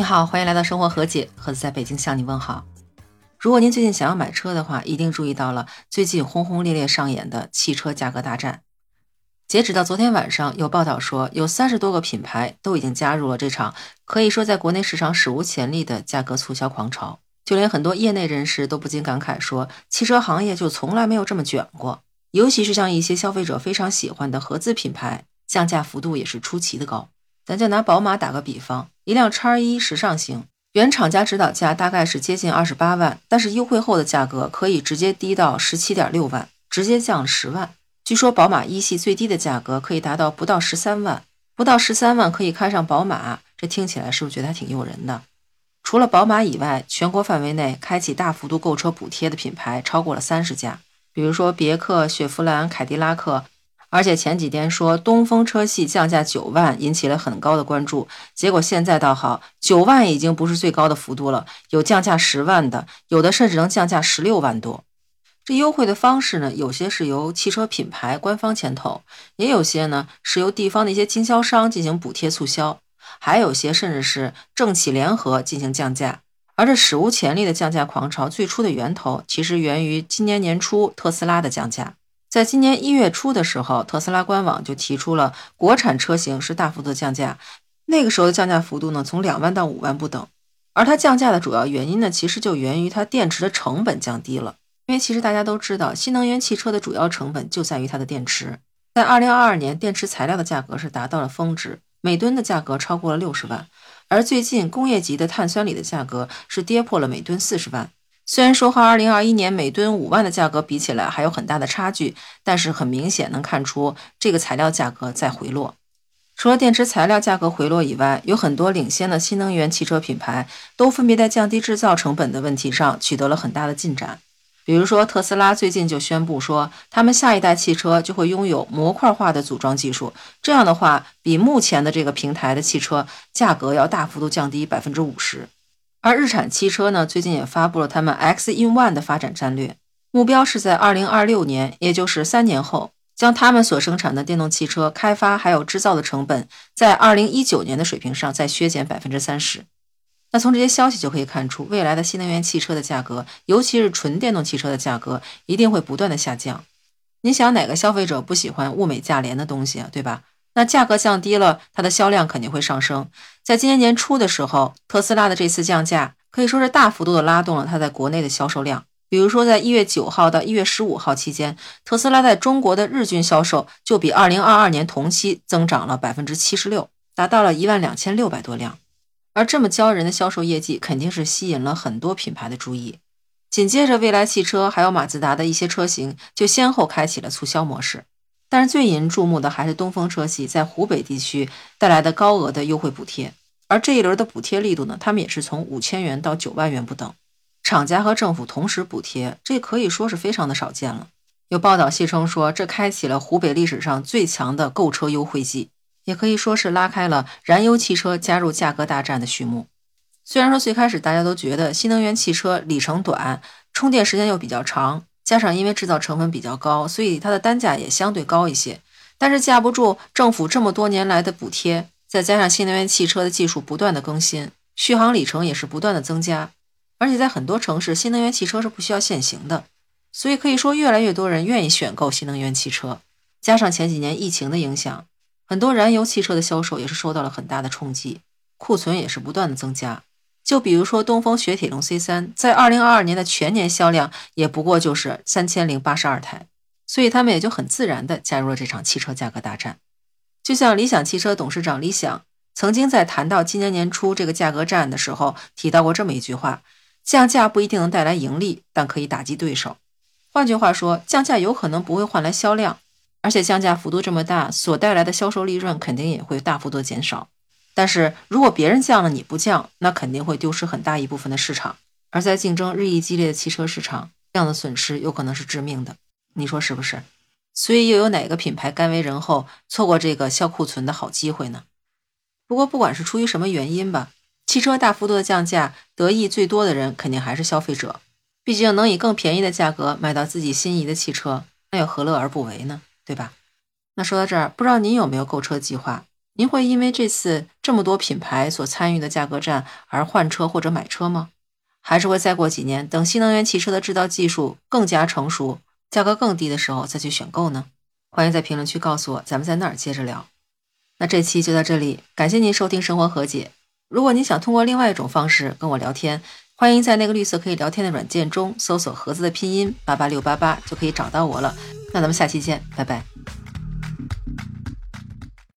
你好，欢迎来到生活和解，盒子在北京向你问好。如果您最近想要买车的话，一定注意到了最近轰轰烈烈上演的汽车价格大战。截止到昨天晚上，有报道说，有三十多个品牌都已经加入了这场可以说在国内市场史无前例的价格促销狂潮。就连很多业内人士都不禁感慨说，汽车行业就从来没有这么卷过。尤其是像一些消费者非常喜欢的合资品牌，降价幅度也是出奇的高。咱就拿宝马打个比方，一辆叉一时尚型，原厂家指导价大概是接近二十八万，但是优惠后的价格可以直接低到十七点六万，直接降十万。据说宝马一系最低的价格可以达到不到十三万，不到十三万可以开上宝马，这听起来是不是觉得还挺诱人的？除了宝马以外，全国范围内开启大幅度购车补贴的品牌超过了三十家，比如说别克、雪佛兰、凯迪拉克。而且前几天说东风车系降价九万，引起了很高的关注，结果现在倒好，九万已经不是最高的幅度了，有降价十万的，有的甚至能降价十六万多。这优惠的方式呢，有些是由汽车品牌官方牵头，也有些呢是由地方的一些经销商进行补贴促销，还有些甚至是政企联合进行降价。而这史无前例的降价狂潮，最初的源头其实源于今年年初特斯拉的降价。在今年一月初的时候，特斯拉官网就提出了国产车型是大幅度降价，那个时候的降价幅度呢，从两万到五万不等。而它降价的主要原因呢，其实就源于它电池的成本降低了。因为其实大家都知道，新能源汽车的主要成本就在于它的电池。在二零二二年，电池材料的价格是达到了峰值，每吨的价格超过了六十万。而最近，工业级的碳酸锂的价格是跌破了每吨四十万。虽然说和二零二一年每吨五万的价格比起来还有很大的差距，但是很明显能看出这个材料价格在回落。除了电池材料价格回落以外，有很多领先的新能源汽车品牌都分别在降低制造成本的问题上取得了很大的进展。比如说，特斯拉最近就宣布说，他们下一代汽车就会拥有模块化的组装技术。这样的话，比目前的这个平台的汽车价格要大幅度降低百分之五十。而日产汽车呢，最近也发布了他们 X in One 的发展战略，目标是在二零二六年，也就是三年后，将他们所生产的电动汽车开发还有制造的成本，在二零一九年的水平上再削减百分之三十。那从这些消息就可以看出，未来的新能源汽车的价格，尤其是纯电动汽车的价格，一定会不断的下降。你想哪个消费者不喜欢物美价廉的东西啊，对吧？那价格降低了，它的销量肯定会上升。在今年年初的时候，特斯拉的这次降价可以说是大幅度的拉动了它在国内的销售量。比如说，在一月九号到一月十五号期间，特斯拉在中国的日均销售就比二零二二年同期增长了百分之七十六，达到了一万两千六百多辆。而这么骄人的销售业绩，肯定是吸引了很多品牌的注意。紧接着，蔚来汽车还有马自达的一些车型就先后开启了促销模式。但是最引人注目的还是东风车系在湖北地区带来的高额的优惠补贴。而这一轮的补贴力度呢，他们也是从五千元到九万元不等，厂家和政府同时补贴，这可以说是非常的少见了。有报道戏称说，这开启了湖北历史上最强的购车优惠季。也可以说是拉开了燃油汽车加入价格大战的序幕。虽然说最开始大家都觉得新能源汽车里程短，充电时间又比较长，加上因为制造成本比较高，所以它的单价也相对高一些。但是架不住政府这么多年来的补贴，再加上新能源汽车的技术不断的更新，续航里程也是不断的增加，而且在很多城市新能源汽车是不需要限行的，所以可以说越来越多人愿意选购新能源汽车。加上前几年疫情的影响。很多燃油汽车的销售也是受到了很大的冲击，库存也是不断的增加。就比如说东风雪铁龙 C 三，在二零二二年的全年销量也不过就是三千零八十二台，所以他们也就很自然的加入了这场汽车价格大战。就像理想汽车董事长李想曾经在谈到今年年初这个价格战的时候提到过这么一句话：降价不一定能带来盈利，但可以打击对手。换句话说，降价有可能不会换来销量。而且降价幅度这么大，所带来的销售利润肯定也会大幅度减少。但是如果别人降了你不降，那肯定会丢失很大一部分的市场。而在竞争日益激烈的汽车市场，这样的损失有可能是致命的。你说是不是？所以又有哪个品牌甘为人后，错过这个销库存的好机会呢？不过不管是出于什么原因吧，汽车大幅度的降价，得益最多的人肯定还是消费者。毕竟能以更便宜的价格买到自己心仪的汽车，那又何乐而不为呢？对吧？那说到这儿，不知道您有没有购车计划？您会因为这次这么多品牌所参与的价格战而换车或者买车吗？还是会再过几年，等新能源汽车的制造技术更加成熟，价格更低的时候再去选购呢？欢迎在评论区告诉我，咱们在那儿接着聊。那这期就到这里，感谢您收听生活和解。如果您想通过另外一种方式跟我聊天，欢迎在那个绿色可以聊天的软件中搜索“盒子”的拼音八八六八八，就可以找到我了。那咱们下期见，拜拜。